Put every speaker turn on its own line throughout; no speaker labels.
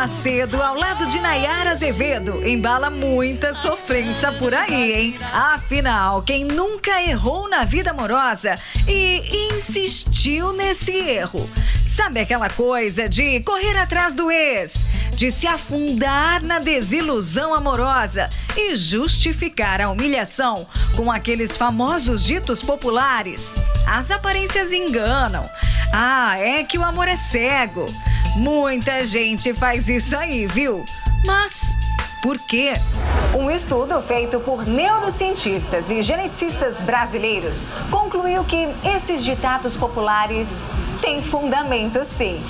Macedo, ao lado de Nayara Azevedo. Embala muita sofrência por aí, hein? Afinal, quem nunca errou na vida amorosa e insistiu nesse erro? Sabe aquela coisa de correr atrás do ex, de se afundar na desilusão amorosa e justificar a humilhação com aqueles famosos ditos populares? As aparências enganam. Ah, é que o amor é cego. Muita gente faz isso aí, viu? Mas por quê? Um estudo feito por neurocientistas e geneticistas brasileiros concluiu que esses ditados populares têm fundamento sim.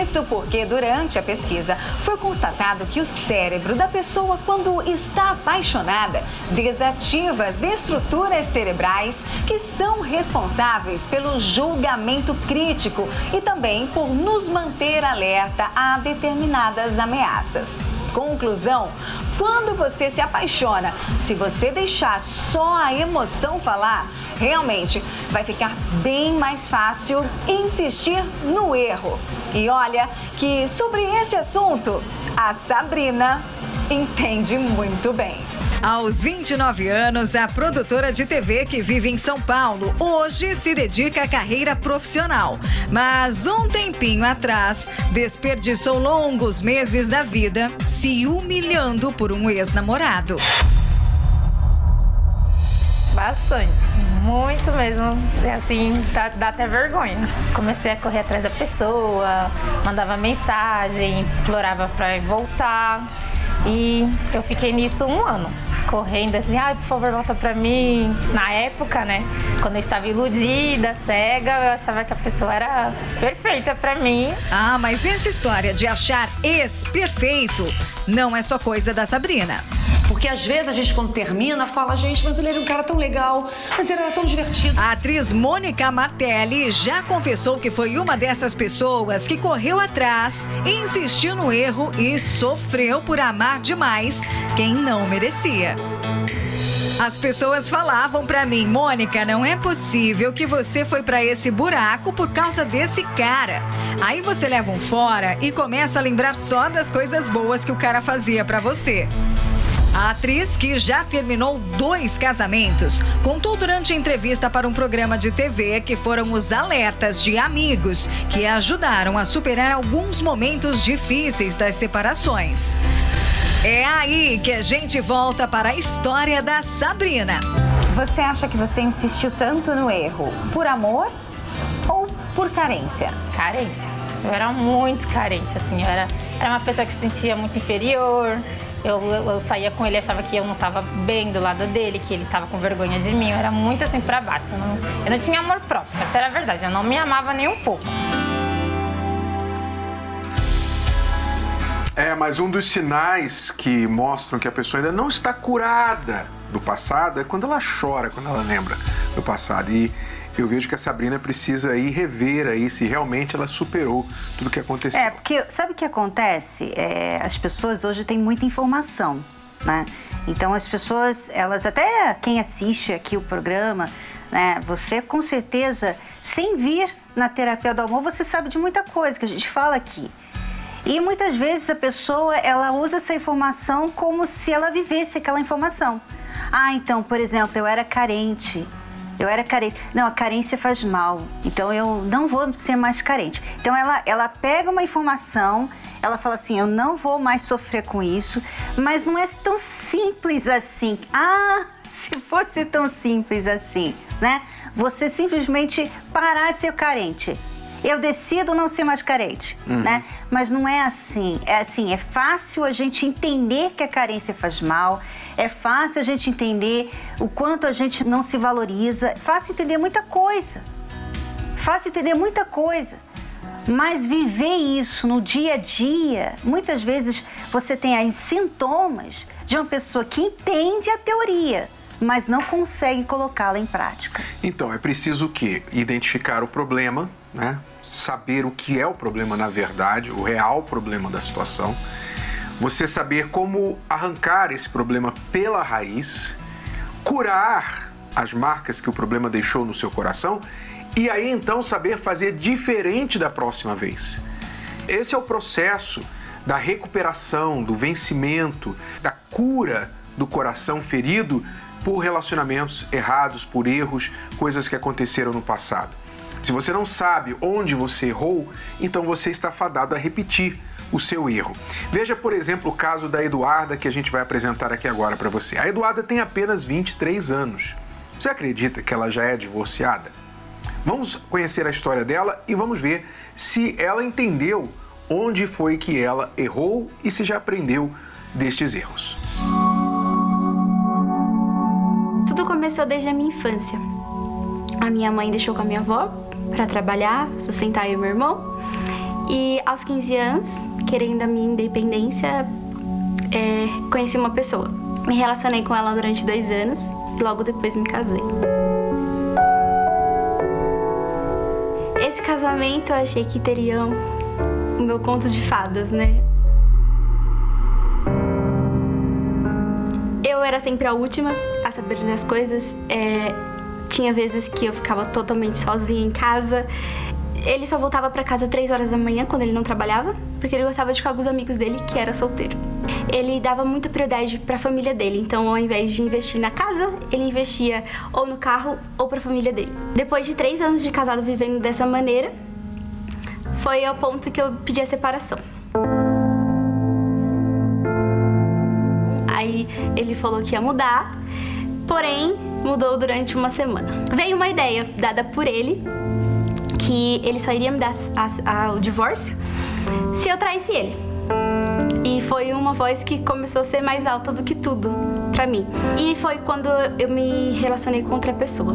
Isso porque durante a pesquisa foi constatado que o cérebro da pessoa, quando está apaixonada, desativa as estruturas cerebrais que são responsáveis pelo julgamento crítico e também por nos manter alerta a determinadas ameaças. Conclusão: quando você se apaixona, se você deixar só a emoção falar, realmente vai ficar bem mais fácil insistir no erro. E olha que sobre esse assunto, a Sabrina entende muito bem. Aos 29 anos, a produtora de TV que vive em São Paulo hoje se dedica à carreira profissional. Mas um tempinho atrás, desperdiçou longos meses da vida se humilhando por um ex-namorado.
Bastante, muito mesmo. Assim, dá, dá, até vergonha. Comecei a correr atrás da pessoa, mandava mensagem, implorava para voltar. E eu fiquei nisso um ano, correndo assim, ai, por favor, volta pra mim. Na época, né, quando eu estava iludida, cega, eu achava que a pessoa era perfeita pra mim.
Ah, mas essa história de achar ex-perfeito não é só coisa da Sabrina.
Porque às vezes a gente, quando termina, fala, gente, mas ele era um cara tão legal, mas ele era tão divertido.
A atriz Mônica Martelli já confessou que foi uma dessas pessoas que correu atrás, insistiu no erro e sofreu por amar demais quem não merecia. As pessoas falavam para mim, Mônica, não é possível que você foi para esse buraco por causa desse cara. Aí você leva um fora e começa a lembrar só das coisas boas que o cara fazia para você. A atriz, que já terminou dois casamentos, contou durante a entrevista para um programa de TV que foram os alertas de amigos que a ajudaram a superar alguns momentos difíceis das separações. É aí que a gente volta para a história da Sabrina.
Você acha que você insistiu tanto no erro por amor ou por carência?
Carência. Eu era muito carente, assim. Eu era, era uma pessoa que se sentia muito inferior. Eu, eu, eu, saía com ele achava que eu não estava bem do lado dele, que ele estava com vergonha de mim. Eu era muito assim para baixo. Eu não, eu não tinha amor próprio, essa era a verdade. Eu não me amava nem um pouco.
É, mas um dos sinais que mostram que a pessoa ainda não está curada do passado é quando ela chora, quando ela lembra do passado. E eu vejo que a Sabrina precisa aí rever aí se realmente ela superou tudo que aconteceu.
É, porque sabe o que acontece? É, as pessoas hoje têm muita informação, né? Então as pessoas, elas até quem assiste aqui o programa, né? Você com certeza, sem vir na terapia do amor, você sabe de muita coisa que a gente fala aqui. E muitas vezes a pessoa, ela usa essa informação como se ela vivesse aquela informação. Ah, então, por exemplo, eu era carente. Eu era carente. Não, a carência faz mal. Então eu não vou ser mais carente. Então ela, ela pega uma informação, ela fala assim: eu não vou mais sofrer com isso, mas não é tão simples assim. Ah, se fosse tão simples assim, né? Você simplesmente parar de ser carente Eu decido não ser mais carente, né? Mas não é assim. É assim, é fácil a gente entender que a carência faz mal, é fácil a gente entender o quanto a gente não se valoriza, é fácil entender muita coisa. Fácil entender muita coisa. Mas viver isso no dia a dia, muitas vezes você tem aí sintomas de uma pessoa que entende a teoria, mas não consegue colocá-la em prática.
Então, é preciso o quê? Identificar o problema, né? saber o que é o problema na verdade, o real problema da situação. Você saber como arrancar esse problema pela raiz, curar as marcas que o problema deixou no seu coração e aí então saber fazer diferente da próxima vez. Esse é o processo da recuperação, do vencimento, da cura do coração ferido por relacionamentos errados, por erros, coisas que aconteceram no passado. Se você não sabe onde você errou, então você está fadado a repetir o seu erro. Veja, por exemplo, o caso da Eduarda que a gente vai apresentar aqui agora para você. A Eduarda tem apenas 23 anos. Você acredita que ela já é divorciada? Vamos conhecer a história dela e vamos ver se ela entendeu onde foi que ela errou e se já aprendeu destes erros.
Tudo começou desde a minha infância. A minha mãe deixou com a minha avó para trabalhar, sustentar eu e meu irmão. E aos 15 anos, querendo a minha independência, é, conheci uma pessoa. Me relacionei com ela durante dois anos e logo depois me casei. Esse casamento eu achei que teria o meu conto de fadas, né? Eu era sempre a última a saber das coisas. É, tinha vezes que eu ficava totalmente sozinha em casa. Ele só voltava para casa três horas da manhã quando ele não trabalhava, porque ele gostava de ficar com os amigos dele, que era solteiro. Ele dava muita prioridade para a família dele, então ao invés de investir na casa, ele investia ou no carro ou para a família dele. Depois de três anos de casado vivendo dessa maneira, foi ao ponto que eu pedi a separação. Aí ele falou que ia mudar, porém mudou durante uma semana. Veio uma ideia dada por ele que ele só iria me dar a, a, o divórcio se eu traísse ele. E foi uma voz que começou a ser mais alta do que tudo para mim. E foi quando eu me relacionei com outra pessoa.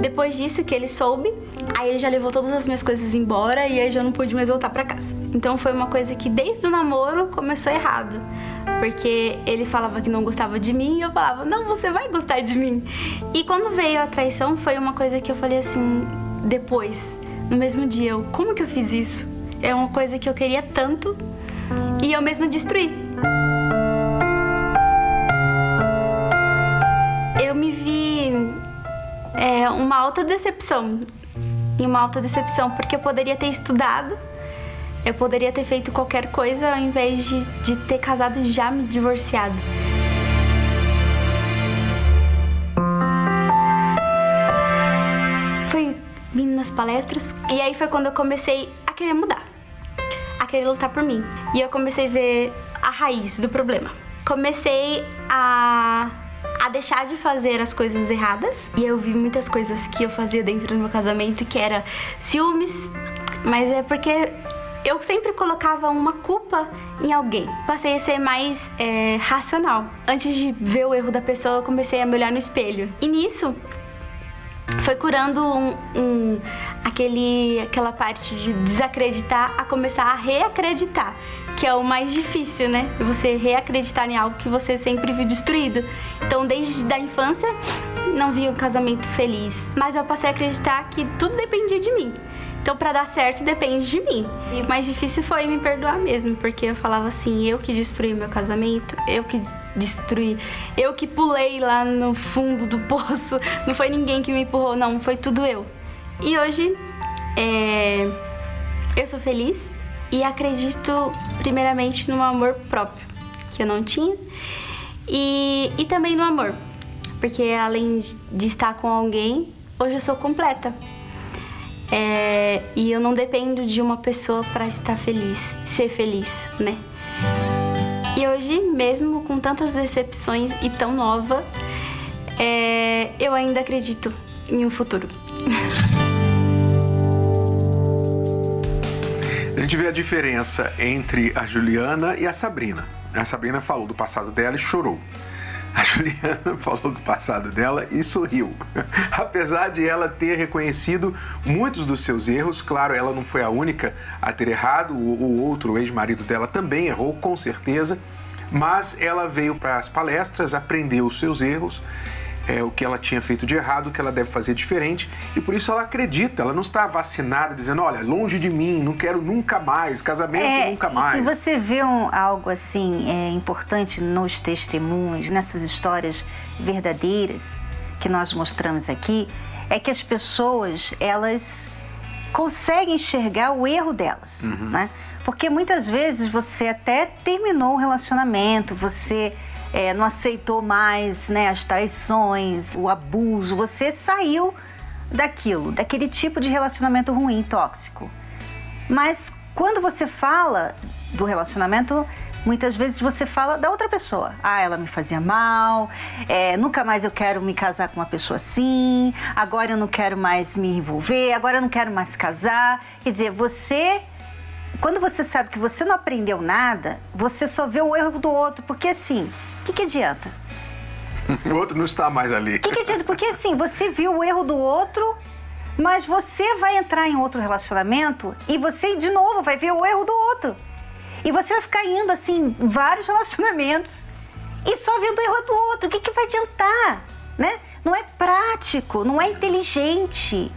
Depois disso que ele soube, aí ele já levou todas as minhas coisas embora e aí já não pude mais voltar para casa. Então foi uma coisa que desde o namoro começou errado, porque ele falava que não gostava de mim e eu falava: "Não, você vai gostar de mim". E quando veio a traição foi uma coisa que eu falei assim, depois, no mesmo dia, eu, como que eu fiz isso? É uma coisa que eu queria tanto e eu mesma destruí. Eu me vi é, uma alta decepção. E uma alta decepção, porque eu poderia ter estudado, eu poderia ter feito qualquer coisa ao invés de, de ter casado e já me divorciado. Fui vindo nas palestras e aí foi quando eu comecei a querer mudar, a querer lutar por mim. E eu comecei a ver a raiz do problema. Comecei a a deixar de fazer as coisas erradas. E eu vi muitas coisas que eu fazia dentro do meu casamento que era ciúmes, mas é porque eu sempre colocava uma culpa em alguém. Passei a ser mais é, racional. Antes de ver o erro da pessoa, eu comecei a me olhar no espelho. E nisso, foi curando um, um, aquele, aquela parte de desacreditar a começar a reacreditar, que é o mais difícil, né? Você reacreditar em algo que você sempre viu destruído. Então, desde a infância, não vi um casamento feliz, mas eu passei a acreditar que tudo dependia de mim. Então, para dar certo, depende de mim. E o mais difícil foi me perdoar mesmo, porque eu falava assim: eu que destruí meu casamento, eu que destruí, eu que pulei lá no fundo do poço, não foi ninguém que me empurrou, não, foi tudo eu. E hoje, é, eu sou feliz e acredito, primeiramente, no amor próprio, que eu não tinha, e, e também no amor, porque além de estar com alguém, hoje eu sou completa. É, e eu não dependo de uma pessoa para estar feliz, ser feliz, né? E hoje, mesmo com tantas decepções e tão nova, é, eu ainda acredito em um futuro.
A gente vê a diferença entre a Juliana e a Sabrina. A Sabrina falou do passado dela e chorou. A Juliana falou do passado dela e sorriu. Apesar de ela ter reconhecido muitos dos seus erros, claro, ela não foi a única a ter errado, o, outro ex-marido dela também errou, com certeza, mas ela veio para as palestras, aprendeu os seus erros é, o que ela tinha feito de errado, o que ela deve fazer diferente, e por isso ela acredita, ela não está vacinada dizendo, olha, longe de mim, não quero nunca mais, casamento é, nunca mais.
E você vê um, algo assim é, importante nos testemunhos, nessas histórias verdadeiras que nós mostramos aqui, é que as pessoas, elas conseguem enxergar o erro delas, uhum. né? Porque muitas vezes você até terminou o relacionamento, você é, não aceitou mais né, as traições, o abuso, você saiu daquilo, daquele tipo de relacionamento ruim, tóxico. Mas quando você fala do relacionamento, muitas vezes você fala da outra pessoa. Ah, ela me fazia mal, é, nunca mais eu quero me casar com uma pessoa assim, agora eu não quero mais me envolver, agora eu não quero mais casar. Quer dizer, você quando você sabe que você não aprendeu nada, você só vê o erro do outro, porque assim, o que, que adianta?
o outro não está mais ali.
O que, que adianta? Porque assim, você viu o erro do outro, mas você vai entrar em outro relacionamento e você de novo vai ver o erro do outro. E você vai ficar indo assim, vários relacionamentos e só vendo o erro do outro. O que, que vai adiantar? Né? Não é prático, não é inteligente.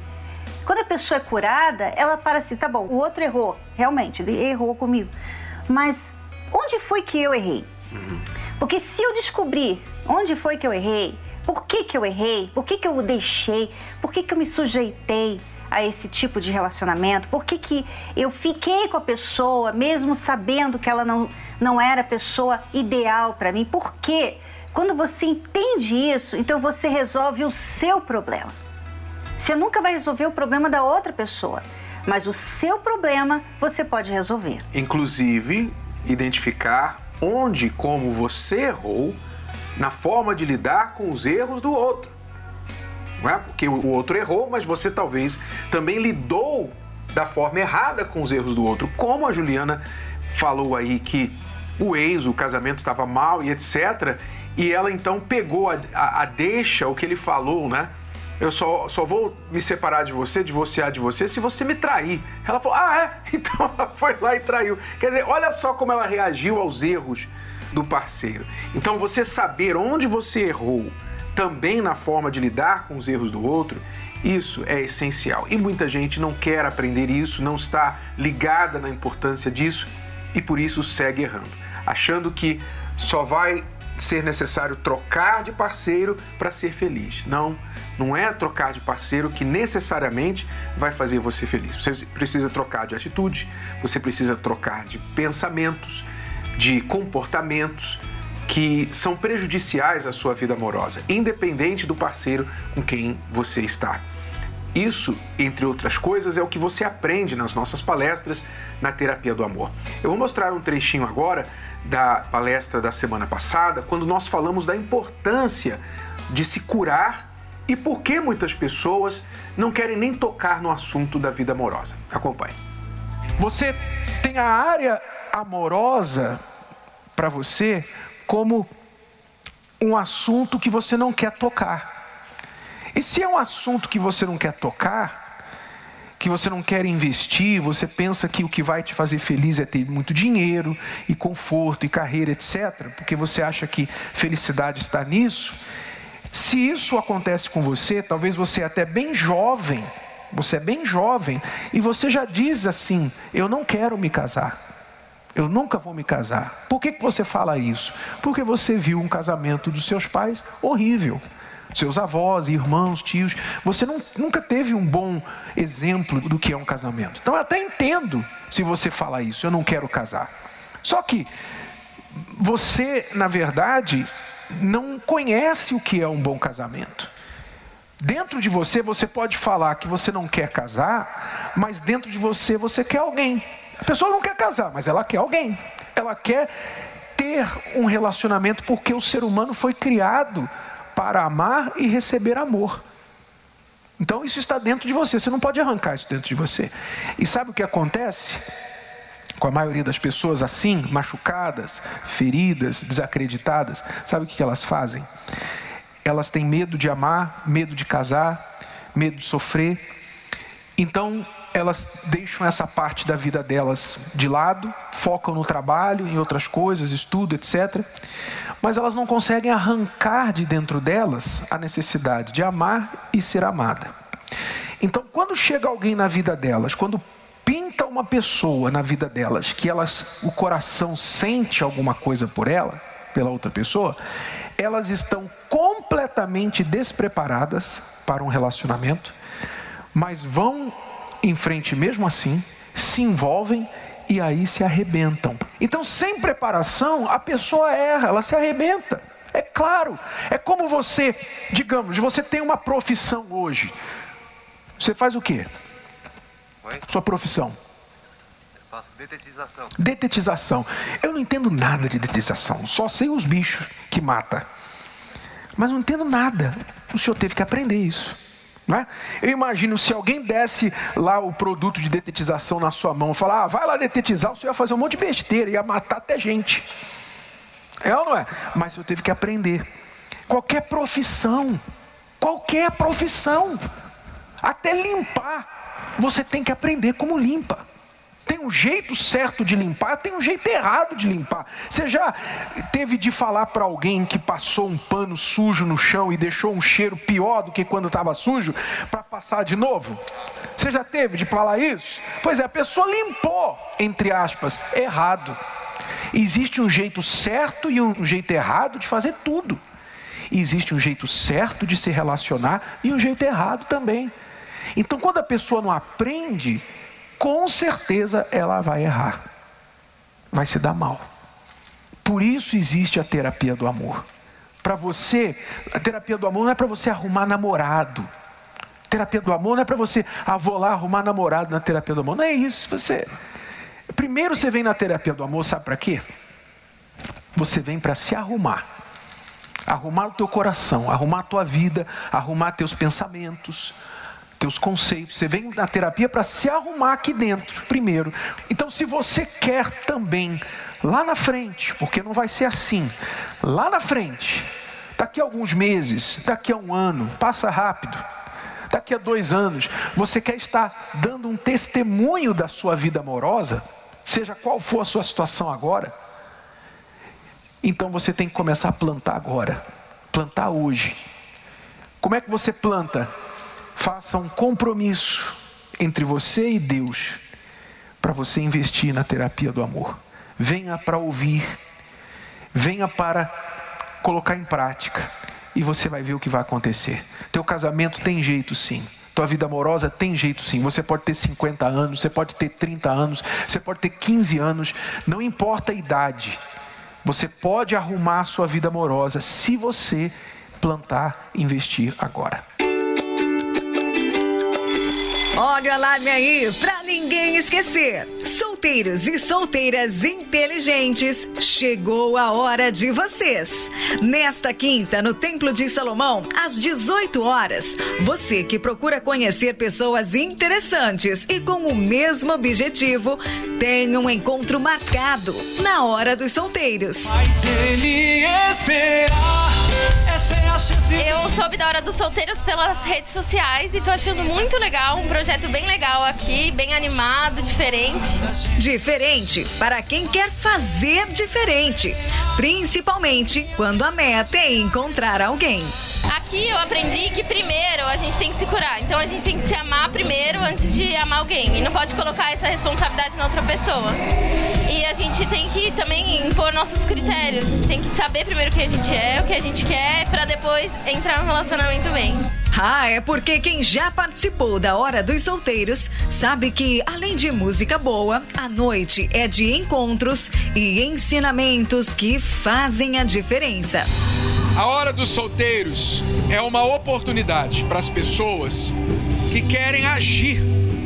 Quando a pessoa é curada, ela para assim, tá bom, o outro errou, realmente, ele errou comigo. Mas onde foi que eu errei? Uhum. Porque se eu descobrir onde foi que eu errei, por que, que eu errei, por que, que eu deixei, por que, que eu me sujeitei a esse tipo de relacionamento, por que, que eu fiquei com a pessoa mesmo sabendo que ela não, não era a pessoa ideal para mim, por quê? Quando você entende isso, então você resolve o seu problema. Você nunca vai resolver o problema da outra pessoa, mas o seu problema você pode resolver.
Inclusive, identificar onde e como você errou na forma de lidar com os erros do outro. Não é? Porque o outro errou, mas você talvez também lidou da forma errada com os erros do outro. Como a Juliana falou aí que o ex, o casamento estava mal e etc. E ela então pegou a, a, a deixa, o que ele falou, né? Eu só, só vou me separar de você, divorciar de você, se você me trair. Ela falou, ah, é? Então ela foi lá e traiu. Quer dizer, olha só como ela reagiu aos erros do parceiro. Então você saber onde você errou, também na forma de lidar com os erros do outro, isso é essencial. E muita gente não quer aprender isso, não está ligada na importância disso e por isso segue errando, achando que só vai ser necessário trocar de parceiro para ser feliz. Não, não é trocar de parceiro que necessariamente vai fazer você feliz. Você precisa trocar de atitude, você precisa trocar de pensamentos, de comportamentos que são prejudiciais à sua vida amorosa, independente do parceiro com quem você está. Isso, entre outras coisas, é o que você aprende nas nossas palestras na Terapia do Amor. Eu vou mostrar um trechinho agora da palestra da semana passada, quando nós falamos da importância de se curar e por que muitas pessoas não querem nem tocar no assunto da vida amorosa. Acompanhe.
Você tem a área amorosa para você como um assunto que você não quer tocar. E se é um assunto que você não quer tocar, que você não quer investir, você pensa que o que vai te fazer feliz é ter muito dinheiro e conforto e carreira, etc., porque você acha que felicidade está nisso. Se isso acontece com você, talvez você é até bem jovem, você é bem jovem e você já diz assim: Eu não quero me casar. Eu nunca vou me casar. Por que, que você fala isso? Porque você viu um casamento dos seus pais horrível seus avós, irmãos, tios. Você não, nunca teve um bom exemplo do que é um casamento. Então eu até entendo se você fala isso, eu não quero casar. Só que você, na verdade, não conhece o que é um bom casamento. Dentro de você, você pode falar que você não quer casar, mas dentro de você, você quer alguém. A pessoa não quer casar, mas ela quer alguém. Ela quer ter um relacionamento porque o ser humano foi criado para amar e receber amor.
Então isso está dentro de você, você não pode arrancar isso dentro de você. E sabe o que acontece com a maioria das pessoas assim, machucadas, feridas, desacreditadas? Sabe o que elas fazem? Elas têm medo de amar, medo de casar, medo de sofrer. Então elas deixam essa parte da vida delas de lado, focam no trabalho, em outras coisas, estudo, etc. Mas elas não conseguem arrancar de dentro delas a necessidade de amar e ser amada. Então, quando chega alguém na vida delas, quando uma pessoa na vida delas, que elas, o coração sente alguma coisa por ela, pela outra pessoa, elas estão completamente despreparadas para um relacionamento, mas vão em frente mesmo assim, se envolvem e aí se arrebentam. Então, sem preparação, a pessoa erra, ela se arrebenta. É claro, é como você, digamos, você tem uma profissão hoje. Você faz o quê? Sua profissão.
Faço detetização.
Detetização. Eu não entendo nada de detetização, só sei os bichos que mata. Mas não entendo nada. O senhor teve que aprender isso. É? Eu imagino se alguém desse lá o produto de detetização na sua mão falar, ah, vai lá detetizar, o senhor ia fazer um monte de besteira, ia matar até gente. É ou não é? Mas o senhor teve que aprender. Qualquer profissão, qualquer profissão, até limpar, você tem que aprender como limpa. Tem um jeito certo de limpar, tem um jeito errado de limpar. Você já teve de falar para alguém que passou um pano sujo no chão e deixou um cheiro pior do que quando estava sujo para passar de novo? Você já teve de falar isso? Pois é, a pessoa limpou, entre aspas, errado. Existe um jeito certo e um jeito errado de fazer tudo. existe um jeito certo de se relacionar e um jeito errado também. Então, quando a pessoa não aprende, com certeza ela vai errar, vai se dar mal. Por isso existe a terapia do amor. Para você, a terapia do amor não é para você arrumar namorado. A terapia do amor não é para você, ah, vou lá arrumar namorado na terapia do amor. Não é isso. Você, primeiro você vem na terapia do amor, sabe para quê? Você vem para se arrumar. Arrumar o teu coração, arrumar a tua vida, arrumar teus pensamentos, teus conceitos. Você vem na terapia para se arrumar aqui dentro, primeiro. Então, se você quer também, lá na frente, porque não vai ser assim, lá na frente, daqui a alguns meses, daqui a um ano, passa rápido. Daqui a dois anos, você quer estar dando um testemunho da sua vida amorosa, seja qual for a sua situação agora, então você tem que começar a plantar agora, plantar hoje. Como é que você planta? Faça um compromisso entre você e Deus para você investir na terapia do amor. Venha para ouvir, venha para colocar em prática e você vai ver o que vai acontecer. Teu casamento tem jeito sim. Tua vida amorosa tem jeito sim. Você pode ter 50 anos, você pode ter 30 anos, você pode ter 15 anos, não importa a idade. Você pode arrumar a sua vida amorosa se você plantar, investir agora.
Olha lá, minha aí, pra ninguém esquecer. Solteiros e solteiras inteligentes, chegou a hora de vocês. Nesta quinta, no Templo de Salomão, às 18 horas, você que procura conhecer pessoas interessantes e com o mesmo objetivo, tem um encontro marcado na hora dos solteiros.
Mas ele esperar, é.
Eu soube da hora dos solteiros pelas redes sociais e tô achando muito legal um projeto projeto bem legal aqui, bem animado, diferente.
Diferente para quem quer fazer diferente, principalmente quando a meta é encontrar alguém.
Aqui eu aprendi que primeiro a gente tem que se curar, então a gente tem que se amar primeiro antes de amar alguém e não pode colocar essa responsabilidade na outra pessoa. E a gente tem que também impor nossos critérios. A gente tem que saber primeiro quem a gente é, o que a gente quer, para depois entrar no relacionamento bem.
Ah, é porque quem já participou da Hora dos Solteiros sabe que, além de música boa, a noite é de encontros e ensinamentos que fazem a diferença.
A Hora dos Solteiros é uma oportunidade para as pessoas que querem agir.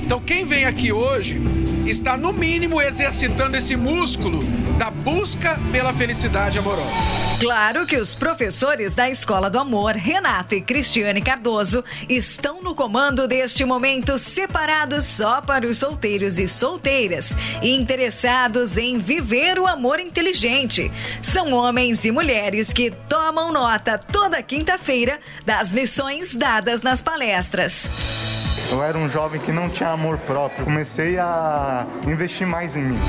Então, quem vem aqui hoje está, no mínimo, exercitando esse músculo da busca pela felicidade amorosa.
Claro que os professores da Escola do Amor, Renato e Cristiane Cardoso, estão no comando deste momento separados só para os solteiros e solteiras interessados em viver o amor inteligente. São homens e mulheres que tomam nota toda quinta-feira das lições dadas nas palestras.
Eu era um jovem que não tinha amor próprio. Comecei a investir mais em mim.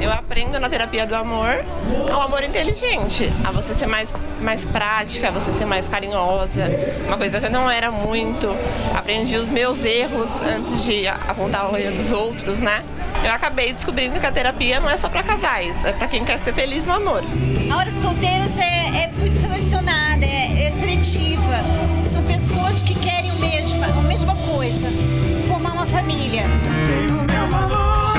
Eu aprendo na terapia do amor ao amor inteligente, a você ser mais, mais prática, a você ser mais carinhosa, uma coisa que eu não era muito. Aprendi os meus erros antes de apontar o erro dos outros, né? Eu acabei descobrindo que a terapia não é só para casais, é para quem quer ser feliz no amor.
A hora dos solteiros é, é muito selecionada, é, é, seletiva. São pessoas que querem o mesmo, a mesma coisa, formar uma família. Sei o meu valor,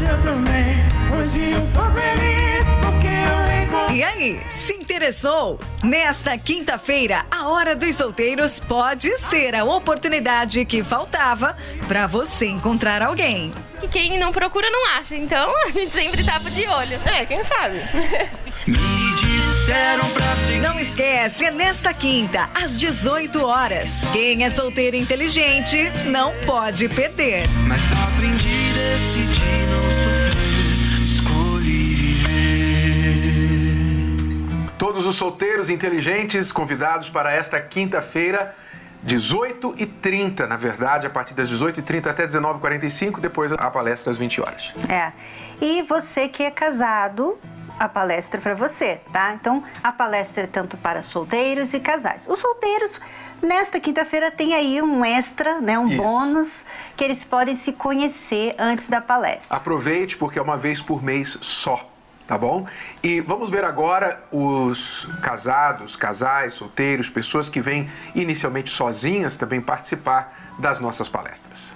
eu também. Hoje eu sou feliz eu. E aí, se interessou? Nesta quinta-feira, a Hora dos Solteiros pode ser a oportunidade que faltava para você encontrar alguém.
Que quem não procura não acha, então a gente sempre tava de olho.
É, quem sabe?
Me disseram pra seguir.
Não esquece, é nesta quinta, às 18 horas. Quem é solteiro inteligente não pode perder.
Mas aprendi a decidir não
Todos os solteiros inteligentes convidados para esta quinta-feira. 18 e 30, na verdade, a partir das 18 e 30 até 19 e 45 depois a palestra às 20 horas.
É. E você que é casado, a palestra para você, tá? Então, a palestra é tanto para solteiros e casais. Os solteiros, nesta quinta-feira, tem aí um extra, né? Um
Isso.
bônus que eles podem se conhecer antes da palestra.
Aproveite porque é uma vez por mês só, tá bom? E vamos ver agora os casados, casais, solteiros, pessoas que vêm inicialmente sozinhas também participar das nossas palestras.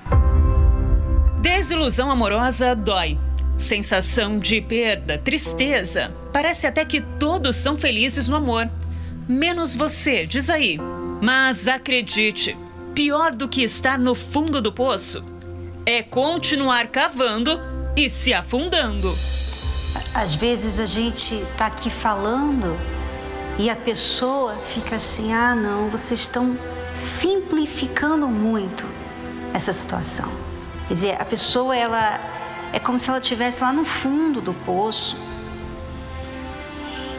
Desilusão amorosa dói. Sensação de perda, tristeza. Parece até que todos são felizes no amor. Menos você, diz aí. Mas acredite, pior do que estar no fundo do poço é continuar cavando e se afundando.
Às vezes a gente tá aqui falando e a pessoa fica assim: ah, não, vocês estão simplificando muito essa situação. Quer dizer, a pessoa, ela é como se ela estivesse lá no fundo do poço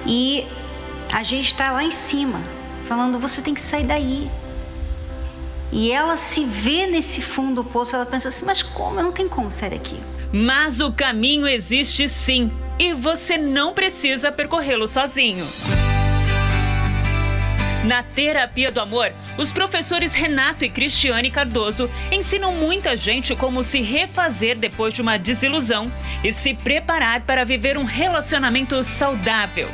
e a gente está lá em cima, falando: você tem que sair daí. E ela se vê nesse fundo do poço, ela pensa assim: mas como? Eu não tenho como sair daqui.
Mas o caminho existe sim, e você não precisa percorrê-lo sozinho. Na terapia do amor, os professores Renato e Cristiane Cardoso ensinam muita gente como se refazer depois de uma desilusão e se preparar para viver um relacionamento saudável.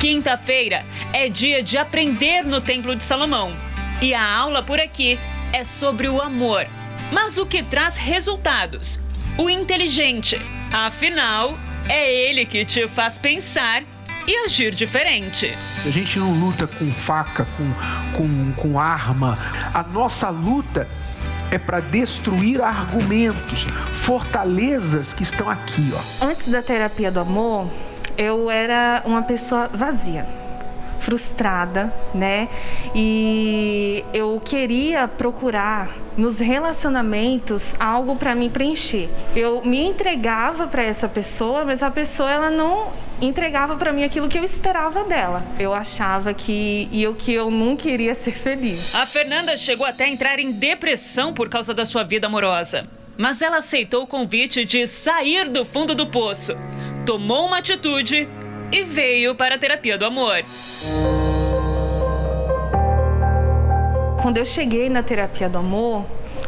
Quinta-feira é dia de aprender no Templo de Salomão. E a aula por aqui é sobre o amor. Mas o que traz resultados? O inteligente. Afinal, é ele que te faz pensar e agir diferente.
A gente não luta com faca, com, com, com arma. A nossa luta é para destruir argumentos, fortalezas que estão aqui, ó.
Antes da terapia do amor, eu era uma pessoa vazia, frustrada, né? E eu queria procurar nos relacionamentos algo para me preencher. Eu me entregava para essa pessoa, mas a pessoa ela não entregava para mim aquilo que eu esperava dela. Eu achava que e eu que eu não queria ser feliz.
A Fernanda chegou até a entrar em depressão por causa da sua vida amorosa. Mas ela aceitou o convite de sair do fundo do poço, tomou uma atitude e veio para a terapia do amor.
Quando eu cheguei na terapia do amor,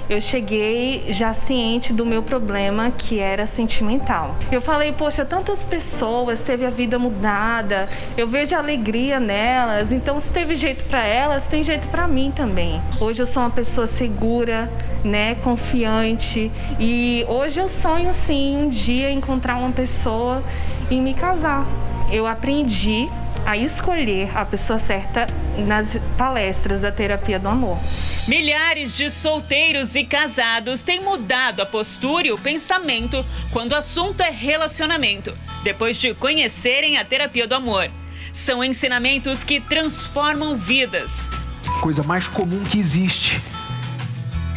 eu cheguei já ciente do meu problema que era sentimental. Eu falei, poxa, tantas pessoas teve a vida mudada, eu vejo alegria nelas, então se teve jeito para elas, tem jeito para mim também. Hoje eu sou uma pessoa segura, né, confiante e hoje eu sonho sim um dia encontrar uma pessoa e me casar. Eu aprendi
a escolher a pessoa certa nas palestras da terapia do amor.
Milhares de solteiros e casados têm mudado a postura e o pensamento quando o assunto é relacionamento, depois de conhecerem a terapia do amor. São ensinamentos que transformam vidas.
A coisa mais comum que existe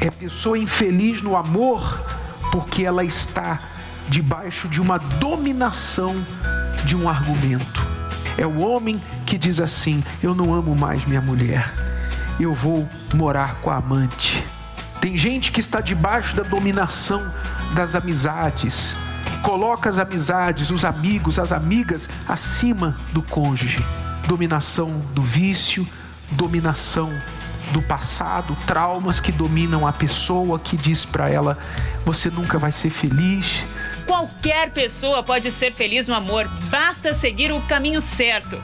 é pessoa infeliz no amor porque ela está debaixo de uma dominação de um argumento. É o homem que diz assim: Eu não amo mais minha mulher, eu vou morar com a amante. Tem gente que está debaixo da dominação das amizades, coloca as amizades, os amigos, as amigas acima do cônjuge. Dominação do vício, dominação do passado, traumas que dominam a pessoa, que diz para ela: você nunca vai ser feliz.
Qualquer pessoa pode ser feliz no amor, basta seguir o caminho certo.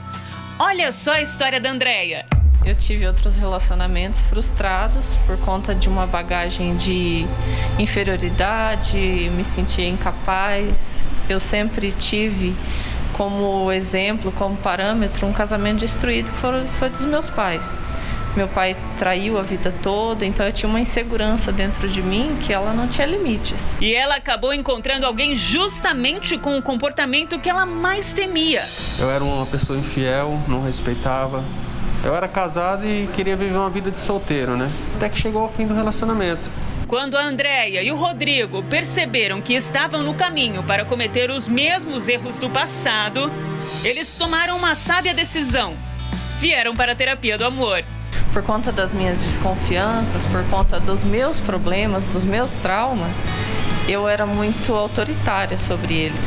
Olha só a história da Andrea.
Eu tive outros relacionamentos frustrados por conta de uma bagagem de inferioridade, me sentia incapaz. Eu sempre tive como exemplo, como parâmetro, um casamento destruído que foi, foi dos meus pais. Meu pai traiu a vida toda, então eu tinha uma insegurança dentro de mim que ela não tinha limites.
E ela acabou encontrando alguém justamente com o comportamento que ela mais temia.
Eu era uma pessoa infiel, não respeitava. Eu era casado e queria viver uma vida de solteiro, né? Até que chegou ao fim do relacionamento.
Quando a Andréia e o Rodrigo perceberam que estavam no caminho para cometer os mesmos erros do passado, eles tomaram uma sábia decisão. Vieram para a terapia do amor
por conta das minhas desconfianças, por conta dos meus problemas, dos meus traumas, eu era muito autoritária sobre ele.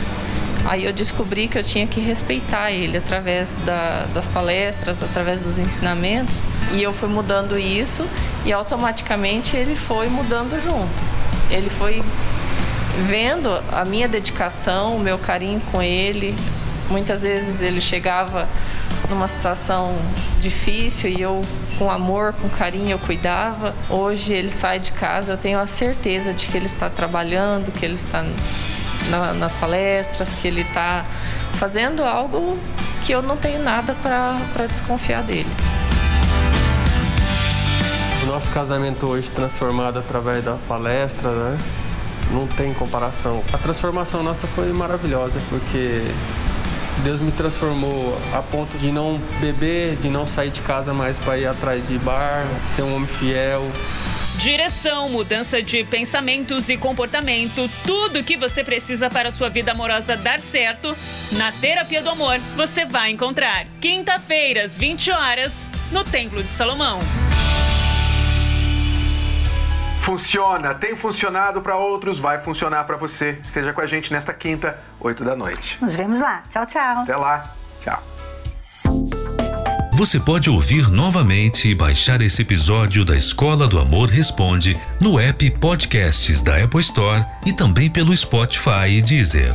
Aí eu descobri que eu tinha que respeitar ele através da, das palestras, através dos ensinamentos, e eu fui mudando isso e automaticamente ele foi mudando junto. Ele foi vendo a minha dedicação, o meu carinho com ele. Muitas vezes ele chegava numa situação difícil e eu, com amor, com carinho, eu cuidava. Hoje ele sai de casa, eu tenho a certeza de que ele está trabalhando, que ele está na, nas palestras, que ele está fazendo algo que eu não tenho nada para desconfiar dele.
O nosso casamento hoje transformado através da palestra, né? Não tem comparação. A transformação nossa foi maravilhosa, porque Deus me transformou a ponto de não beber, de não sair de casa mais para ir atrás de bar, ser um homem fiel.
Direção, mudança de pensamentos e comportamento, tudo que você precisa para a sua vida amorosa dar certo, na Terapia do Amor você vai encontrar. Quinta-feira, às 20 horas, no Templo de Salomão.
Funciona, tem funcionado para outros, vai funcionar para você. Esteja com a gente nesta quinta, 8 da noite.
Nos vemos lá. Tchau, tchau.
Até lá. Tchau.
Você pode ouvir novamente e baixar esse episódio da Escola do Amor Responde no app Podcasts da Apple Store e também pelo Spotify e Deezer.